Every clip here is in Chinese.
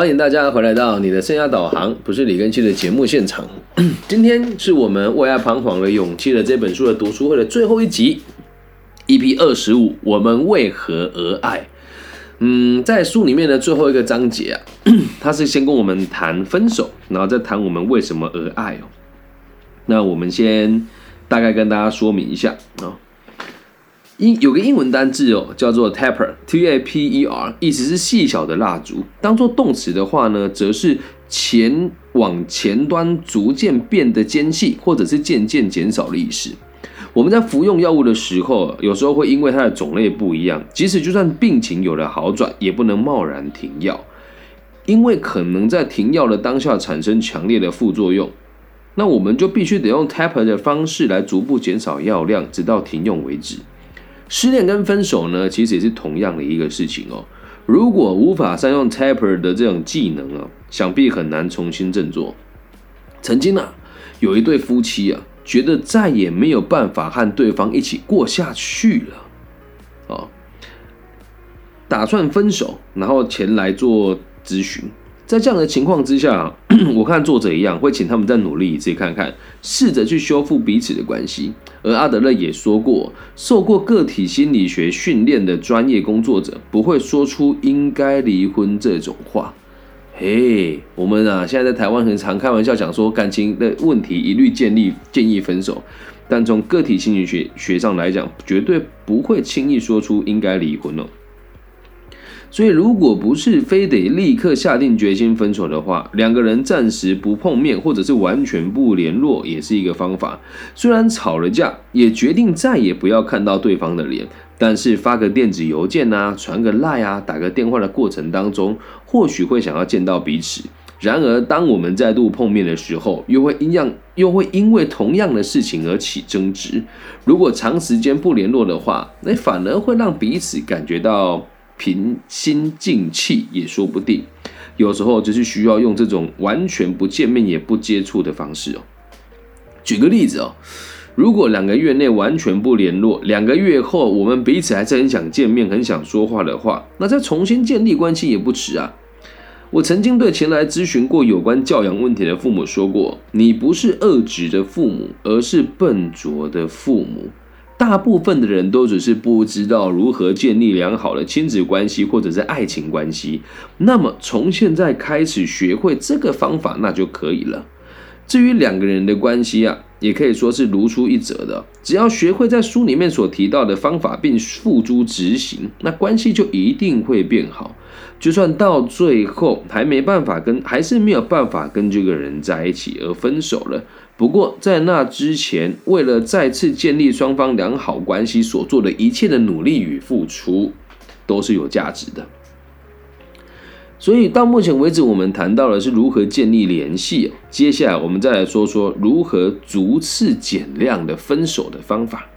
欢迎大家回来到你的生涯导航，不是李根熙的节目现场。今天是我们为爱彷徨的勇气的这本书的读书会的最后一集，EP 二十五，我们为何而爱？嗯，在书里面的最后一个章节啊，他是先跟我们谈分手，然后再谈我们为什么而爱哦。那我们先大概跟大家说明一下啊。英有个英文单字哦，叫做 taper，t a p e r，意思是细小的蜡烛。当做动词的话呢，则是前往前端逐渐变得尖细，或者是渐渐减少的意思。我们在服用药物的时候，有时候会因为它的种类不一样，即使就算病情有了好转，也不能贸然停药，因为可能在停药的当下产生强烈的副作用。那我们就必须得用 taper 的方式来逐步减少药量，直到停用为止。失恋跟分手呢，其实也是同样的一个事情哦。如果无法善用 taper 的这种技能啊，想必很难重新振作。曾经啊，有一对夫妻啊，觉得再也没有办法和对方一起过下去了，啊，打算分手，然后前来做咨询。在这样的情况之下，我看作者一样会请他们再努力一次看看，试着去修复彼此的关系。而阿德勒也说过，受过个体心理学训练的专业工作者不会说出应该离婚这种话。嘿，我们啊，现在在台湾很常开玩笑讲说，感情的问题一律建立建议分手，但从个体心理学学上来讲，绝对不会轻易说出应该离婚哦。所以，如果不是非得立刻下定决心分手的话，两个人暂时不碰面，或者是完全不联络，也是一个方法。虽然吵了架，也决定再也不要看到对方的脸，但是发个电子邮件啊，传个赖啊，打个电话的过程当中，或许会想要见到彼此。然而，当我们再度碰面的时候，又会一样，又会因为同样的事情而起争执。如果长时间不联络的话，那反而会让彼此感觉到。平心静气也说不定，有时候就是需要用这种完全不见面也不接触的方式哦。举个例子哦，如果两个月内完全不联络，两个月后我们彼此还是很想见面、很想说话的话，那再重新建立关系也不迟啊。我曾经对前来咨询过有关教养问题的父母说过：“你不是恶质的父母，而是笨拙的父母。”大部分的人都只是不知道如何建立良好的亲子关系或者是爱情关系，那么从现在开始学会这个方法那就可以了。至于两个人的关系啊，也可以说是如出一辙的，只要学会在书里面所提到的方法并付诸执行，那关系就一定会变好。就算到最后还没办法跟，还是没有办法跟这个人在一起而分手了。不过在那之前，为了再次建立双方良好关系所做的一切的努力与付出，都是有价值的。所以到目前为止，我们谈到的是如何建立联系。接下来，我们再来说说如何逐次减量的分手的方法。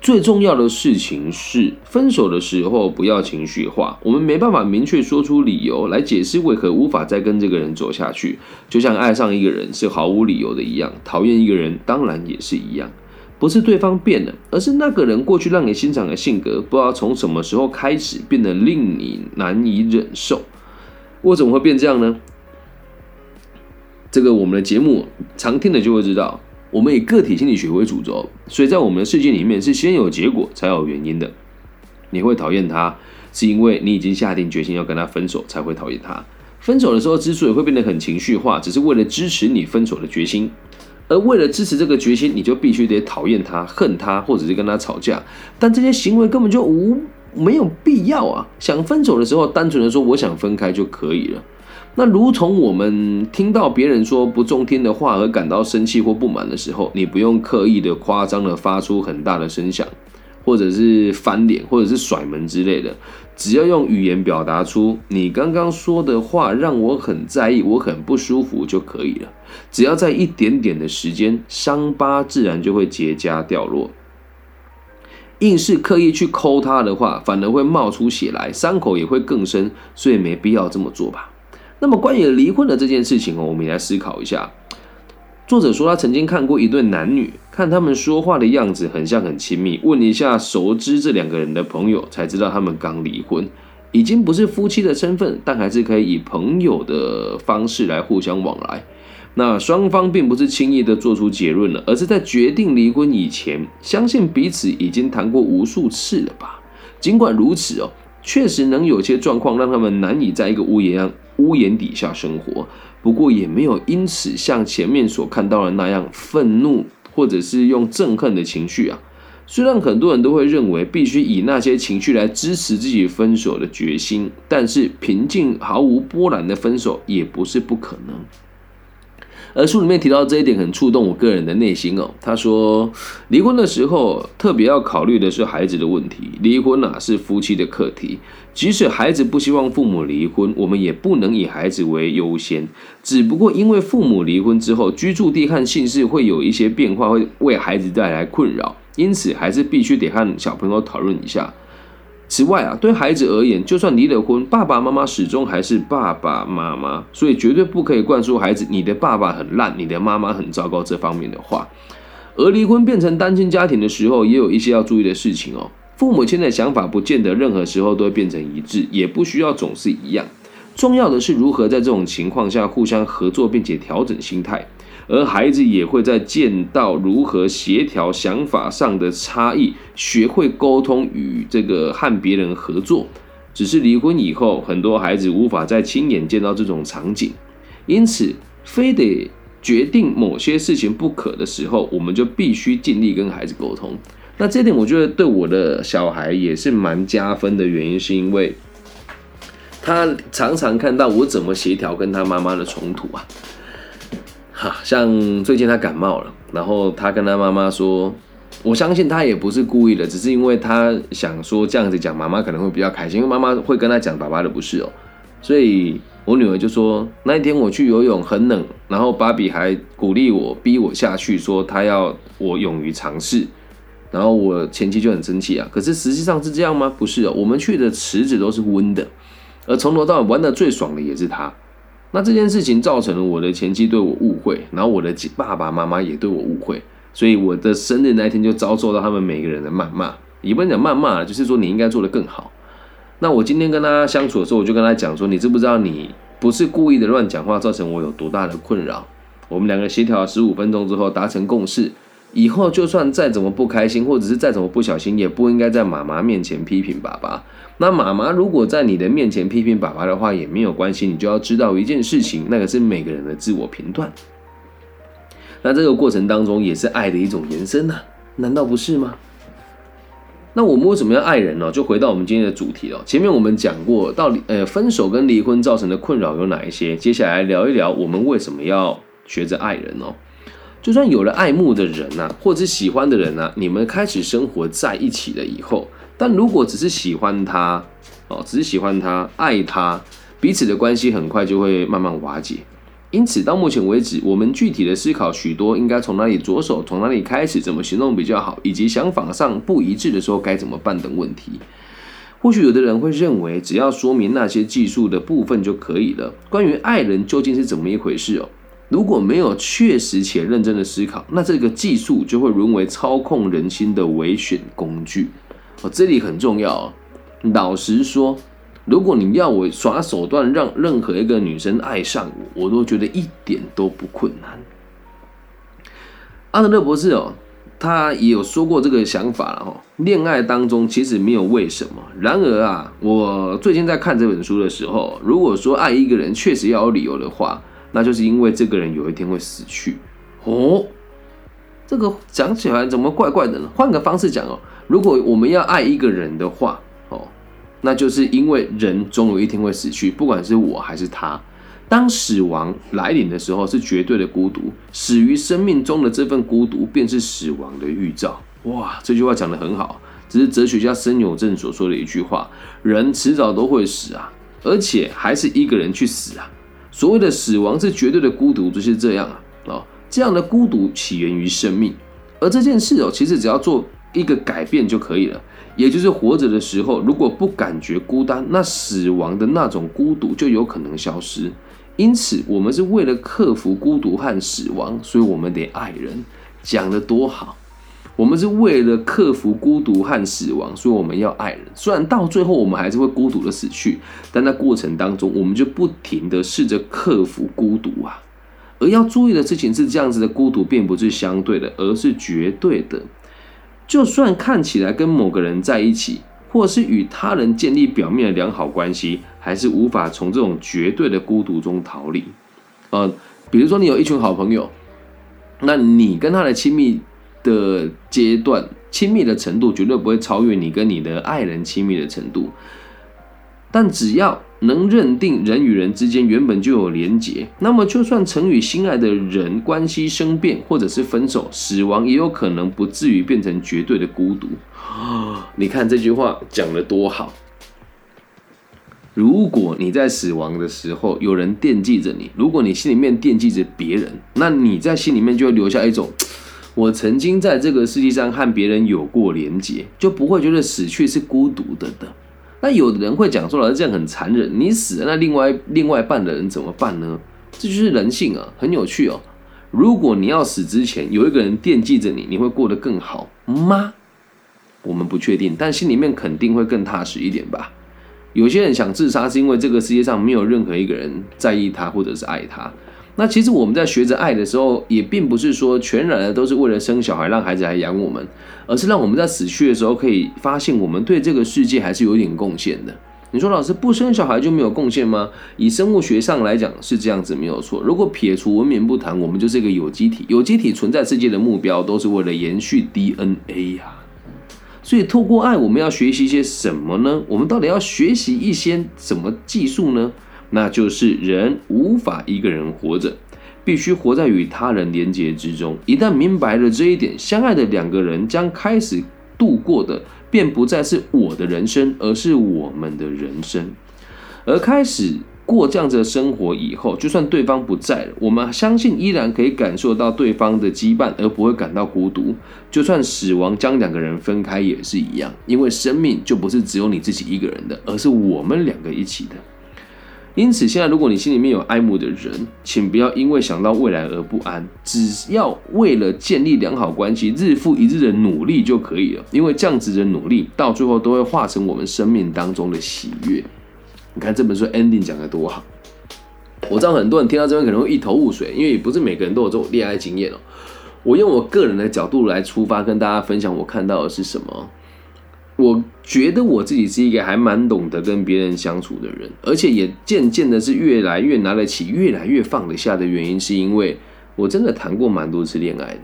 最重要的事情是，分手的时候不要情绪化。我们没办法明确说出理由来解释为何无法再跟这个人走下去，就像爱上一个人是毫无理由的一样，讨厌一个人当然也是一样。不是对方变了，而是那个人过去让你欣赏的性格，不知道从什么时候开始变得令你难以忍受。我怎么会变这样呢？这个我们的节目常听的就会知道。我们以个体心理学为主轴，所以在我们的世界里面是先有结果才有原因的。你会讨厌他，是因为你已经下定决心要跟他分手才会讨厌他。分手的时候之所以会变得很情绪化，只是为了支持你分手的决心。而为了支持这个决心，你就必须得讨厌他、恨他，或者是跟他吵架。但这些行为根本就无没有必要啊！想分手的时候，单纯的说我想分开就可以了。那如同我们听到别人说不中听的话而感到生气或不满的时候，你不用刻意的夸张的发出很大的声响，或者是翻脸，或者是甩门之类的，只要用语言表达出你刚刚说的话让我很在意，我很不舒服就可以了。只要在一点点的时间，伤疤自然就会结痂掉落。硬是刻意去抠它的话，反而会冒出血来，伤口也会更深，所以没必要这么做吧。那么关于离婚的这件事情哦，我们也来思考一下。作者说他曾经看过一对男女，看他们说话的样子很像很亲密，问一下熟知这两个人的朋友，才知道他们刚离婚。已经不是夫妻的身份，但还是可以以朋友的方式来互相往来。那双方并不是轻易的做出结论了，而是在决定离婚以前，相信彼此已经谈过无数次了吧？尽管如此哦，确实能有些状况让他们难以在一个屋檐上屋檐底下生活。不过也没有因此像前面所看到的那样愤怒，或者是用憎恨的情绪啊。虽然很多人都会认为必须以那些情绪来支持自己分手的决心，但是平静毫无波澜的分手也不是不可能。而书里面提到这一点很触动我个人的内心哦。他说，离婚的时候特别要考虑的是孩子的问题。离婚啊是夫妻的课题，即使孩子不希望父母离婚，我们也不能以孩子为优先。只不过因为父母离婚之后，居住地和姓氏会有一些变化，会为孩子带来困扰。因此，还是必须得和小朋友讨论一下。此外啊，对孩子而言，就算离了婚，爸爸妈妈始终还是爸爸妈妈，所以绝对不可以灌输孩子“你的爸爸很烂，你的妈妈很糟糕”这方面的话。而离婚变成单亲家庭的时候，也有一些要注意的事情哦。父母亲的想法不见得任何时候都会变成一致，也不需要总是一样。重要的是如何在这种情况下互相合作，并且调整心态。而孩子也会在见到如何协调想法上的差异，学会沟通与这个和别人合作。只是离婚以后，很多孩子无法再亲眼见到这种场景，因此非得决定某些事情不可的时候，我们就必须尽力跟孩子沟通。那这点我觉得对我的小孩也是蛮加分的原因，是因为他常常看到我怎么协调跟他妈妈的冲突啊。哈，像最近他感冒了，然后他跟他妈妈说：“我相信他也不是故意的，只是因为他想说这样子讲，妈妈可能会比较开心，因为妈妈会跟他讲爸爸的不是哦。”所以我女儿就说：“那一天我去游泳很冷，然后芭比还鼓励我，逼我下去，说他要我勇于尝试。然后我前妻就很生气啊，可是实际上是这样吗？不是哦，我们去的池子都是温的，而从头到尾玩的最爽的也是他。”那这件事情造成了我的前妻对我误会，然后我的爸爸妈妈也对我误会，所以我的生日那一天就遭受到他们每个人的谩骂，也不能讲谩骂就是说你应该做得更好。那我今天跟他相处的时候，我就跟他讲说，你知不知道你不是故意的乱讲话，造成我有多大的困扰？我们两个协调了十五分钟之后达成共识，以后就算再怎么不开心，或者是再怎么不小心，也不应该在妈妈面前批评爸爸。那妈妈如果在你的面前批评爸爸的话也没有关系，你就要知道一件事情，那个是每个人的自我评断。那这个过程当中也是爱的一种延伸呐，难道不是吗？那我们为什么要爱人呢？就回到我们今天的主题了。前面我们讲过，到底呃分手跟离婚造成的困扰有哪一些？接下来聊一聊我们为什么要学着爱人哦。就算有了爱慕的人呐，或者喜欢的人呐，你们开始生活在一起了以后。但如果只是喜欢他，哦，只是喜欢他，爱他，彼此的关系很快就会慢慢瓦解。因此，到目前为止，我们具体的思考许多应该从哪里着手，从哪里开始，怎么行动比较好，以及想法上不一致的时候该怎么办等问题。或许有的人会认为，只要说明那些技术的部分就可以了。关于爱人究竟是怎么一回事哦？如果没有确实且认真的思考，那这个技术就会沦为操控人心的唯选工具。哦，这里很重要。老实说，如果你要我耍手段让任何一个女生爱上我，我都觉得一点都不困难。阿德勒博士哦，他也有说过这个想法了哈。恋爱当中其实没有为什么。然而啊，我最近在看这本书的时候，如果说爱一个人确实要有理由的话，那就是因为这个人有一天会死去。哦，这个讲起来怎么怪怪的呢？换个方式讲哦。如果我们要爱一个人的话，哦，那就是因为人总有一天会死去，不管是我还是他。当死亡来临的时候，是绝对的孤独，死于生命中的这份孤独，便是死亡的预兆。哇，这句话讲得很好，只是哲学家森友正所说的一句话：人迟早都会死啊，而且还是一个人去死啊。所谓的死亡是绝对的孤独，就是这样啊。哦，这样的孤独起源于生命，而这件事哦，其实只要做。一个改变就可以了，也就是活着的时候，如果不感觉孤单，那死亡的那种孤独就有可能消失。因此，我们是为了克服孤独和死亡，所以我们得爱人。讲的多好！我们是为了克服孤独和死亡，所以我们要爱人。虽然到最后我们还是会孤独的死去，但在过程当中，我们就不停的试着克服孤独啊。而要注意的事情是，这样子的孤独并不是相对的，而是绝对的。就算看起来跟某个人在一起，或是与他人建立表面的良好关系，还是无法从这种绝对的孤独中逃离。呃，比如说你有一群好朋友，那你跟他的亲密。的阶段，亲密的程度绝对不会超越你跟你的爱人亲密的程度。但只要能认定人与人之间原本就有连结，那么就算曾与心爱的人关系生变，或者是分手、死亡，也有可能不至于变成绝对的孤独。你看这句话讲的多好！如果你在死亡的时候有人惦记着你，如果你心里面惦记着别人，那你在心里面就会留下一种。我曾经在这个世界上和别人有过连结，就不会觉得死去是孤独的的。那有的人会讲说，老师这样很残忍，你死了，那另外另外半的人怎么办呢？这就是人性啊，很有趣哦。如果你要死之前有一个人惦记着你，你会过得更好吗？我们不确定，但心里面肯定会更踏实一点吧。有些人想自杀，是因为这个世界上没有任何一个人在意他或者是爱他。那其实我们在学着爱的时候，也并不是说全然的都是为了生小孩让孩子来养我们，而是让我们在死去的时候可以发现我们对这个世界还是有点贡献的。你说老师不生小孩就没有贡献吗？以生物学上来讲是这样子没有错。如果撇除文明不谈，我们就是一个有机体，有机体存在世界的目标都是为了延续 DNA 呀。所以透过爱，我们要学习一些什么呢？我们到底要学习一些什么技术呢？那就是人无法一个人活着，必须活在与他人连结之中。一旦明白了这一点，相爱的两个人将开始度过的，便不再是我的人生，而是我们的人生。而开始过这样子的生活以后，就算对方不在了，我们相信依然可以感受到对方的羁绊，而不会感到孤独。就算死亡将两个人分开也是一样，因为生命就不是只有你自己一个人的，而是我们两个一起的。因此，现在如果你心里面有爱慕的人，请不要因为想到未来而不安。只要为了建立良好关系，日复一日的努力就可以了。因为这样子的努力，到最后都会化成我们生命当中的喜悦。你看这本书 ending 讲的多好。我知道很多人听到这边可能会一头雾水，因为也不是每个人都有这种恋爱经验哦。我用我个人的角度来出发，跟大家分享我看到的是什么。我觉得我自己是一个还蛮懂得跟别人相处的人，而且也渐渐的是越来越拿得起，越来越放得下的原因，是因为我真的谈过蛮多次恋爱的，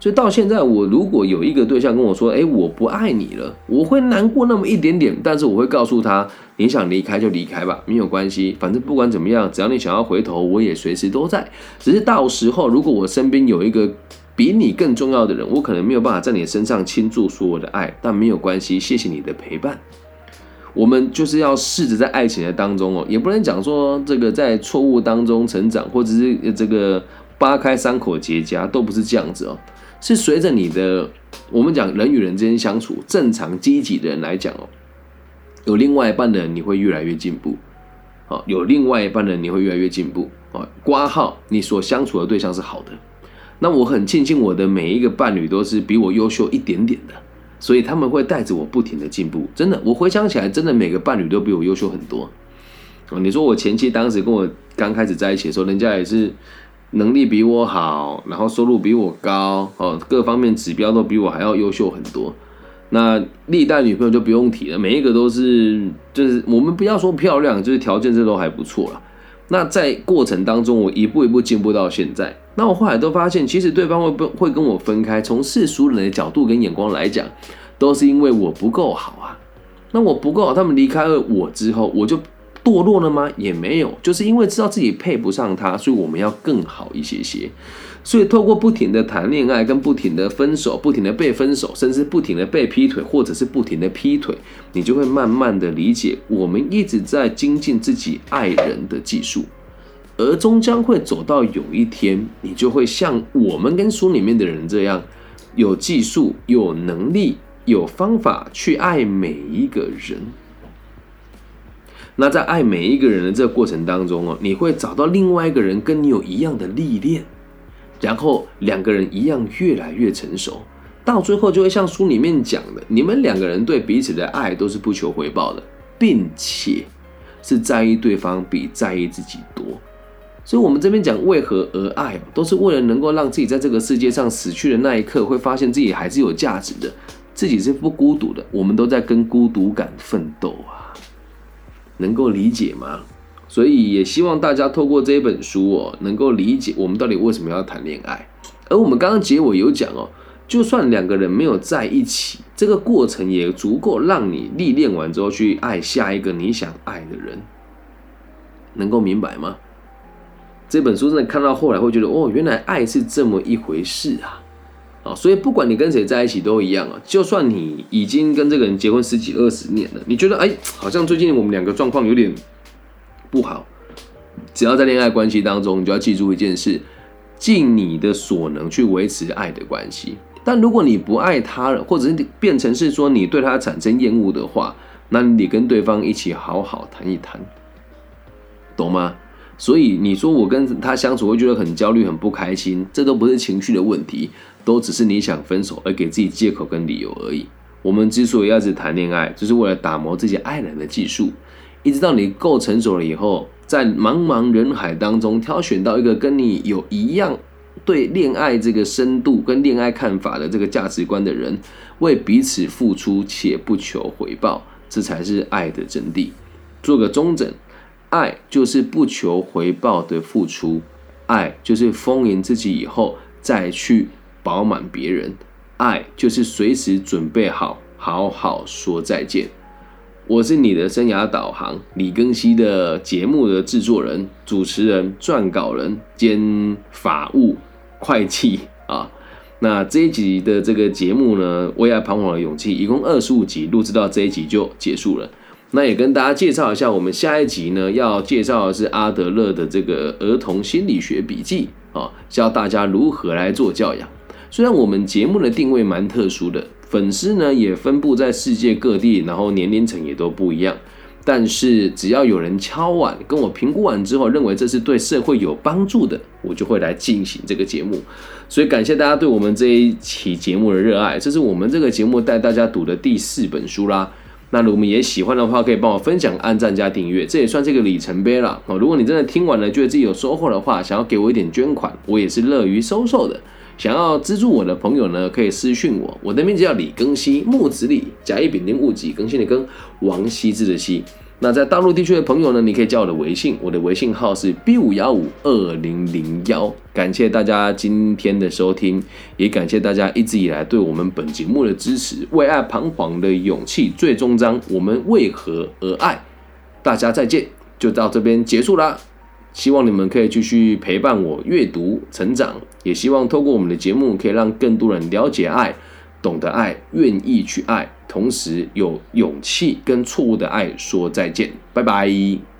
所以到现在，我如果有一个对象跟我说：“哎，我不爱你了”，我会难过那么一点点，但是我会告诉他：“你想离开就离开吧，没有关系，反正不管怎么样，只要你想要回头，我也随时都在。只是到时候，如果我身边有一个……”比你更重要的人，我可能没有办法在你身上倾注所有的爱，但没有关系，谢谢你的陪伴。我们就是要试着在爱情的当中哦，也不能讲说这个在错误当中成长，或者是这个扒开伤口结痂，都不是这样子哦。是随着你的，我们讲人与人之间相处，正常积极的人来讲哦，有另外一半的人你会越来越进步，好，有另外一半的人你会越来越进步啊。挂号，你所相处的对象是好的。那我很庆幸我的每一个伴侣都是比我优秀一点点的，所以他们会带着我不停的进步。真的，我回想起来，真的每个伴侣都比我优秀很多。哦，你说我前妻当时跟我刚开始在一起的时候，人家也是能力比我好，然后收入比我高，哦，各方面指标都比我还要优秀很多。那历代女朋友就不用提了，每一个都是，就是我们不要说漂亮，就是条件这都还不错了。那在过程当中，我一步一步进步到现在。那我后来都发现，其实对方会不会跟我分开，从世俗人的角度跟眼光来讲，都是因为我不够好啊。那我不够好，他们离开了我之后，我就堕落了吗？也没有，就是因为知道自己配不上他，所以我们要更好一些些。所以，透过不停的谈恋爱，跟不停的分手，不停的被分手，甚至不停的被劈腿，或者是不停的劈腿，你就会慢慢的理解，我们一直在精进自己爱人的技术，而终将会走到有一天，你就会像我们跟书里面的人这样，有技术、有能力、有方法去爱每一个人。那在爱每一个人的这个过程当中哦，你会找到另外一个人跟你有一样的历练。然后两个人一样越来越成熟，到最后就会像书里面讲的，你们两个人对彼此的爱都是不求回报的，并且是在意对方比在意自己多。所以，我们这边讲为何而爱，都是为了能够让自己在这个世界上死去的那一刻，会发现自己还是有价值的，自己是不孤独的。我们都在跟孤独感奋斗啊，能够理解吗？所以，也希望大家透过这一本书哦，能够理解我们到底为什么要谈恋爱。而我们刚刚结尾有讲哦，就算两个人没有在一起，这个过程也足够让你历练完之后去爱下一个你想爱的人，能够明白吗？这本书真的看到后来会觉得，哦，原来爱是这么一回事啊！啊，所以不管你跟谁在一起都一样啊。就算你已经跟这个人结婚十几二十年了，你觉得哎，好像最近我们两个状况有点不好，只要在恋爱关系当中，你就要记住一件事：尽你的所能去维持爱的关系。但如果你不爱他了，或者是变成是说你对他产生厌恶的话，那你跟对方一起好好谈一谈，懂吗？所以你说我跟他相处会觉得很焦虑、很不开心，这都不是情绪的问题，都只是你想分手而给自己借口跟理由而已。我们之所以要只谈恋爱，就是为了打磨自己爱人的技术，一直到你够成熟了以后，在茫茫人海当中挑选到一个跟你有一样对恋爱这个深度跟恋爱看法的这个价值观的人，为彼此付出且不求回报，这才是爱的真谛。做个中整。爱就是不求回报的付出，爱就是丰盈自己以后再去饱满别人，爱就是随时准备好好好说再见。我是你的生涯导航李庚希的节目的制作人、主持人、撰稿人兼法务会计啊。那这一集的这个节目呢，为爱彷徨的勇气，一共二十五集，录制到这一集就结束了。那也跟大家介绍一下，我们下一集呢要介绍的是阿德勒的这个儿童心理学笔记啊，教大家如何来做教养。虽然我们节目的定位蛮特殊的，粉丝呢也分布在世界各地，然后年龄层也都不一样，但是只要有人敲碗跟我评估完之后，认为这是对社会有帮助的，我就会来进行这个节目。所以感谢大家对我们这一期节目的热爱，这是我们这个节目带大家读的第四本书啦。那如果们也喜欢的话，可以帮我分享、按赞加订阅，这也算是一个里程碑了哦。如果你真的听完了，觉得自己有收获的话，想要给我一点捐款，我也是乐于收受的。想要资助我的朋友呢，可以私讯我，我的名字叫李更新，木子李，甲乙丙丁戊己更新的更，王羲之的羲。那在大陆地区的朋友呢，你可以加我的微信，我的微信号是 B 五幺五二零零幺。感谢大家今天的收听，也感谢大家一直以来对我们本节目的支持。为爱彷徨的勇气最终章，我们为何而爱？大家再见，就到这边结束啦。希望你们可以继续陪伴我阅读成长，也希望透过我们的节目，可以让更多人了解爱。懂得爱，愿意去爱，同时有勇气跟错误的爱说再见，拜拜。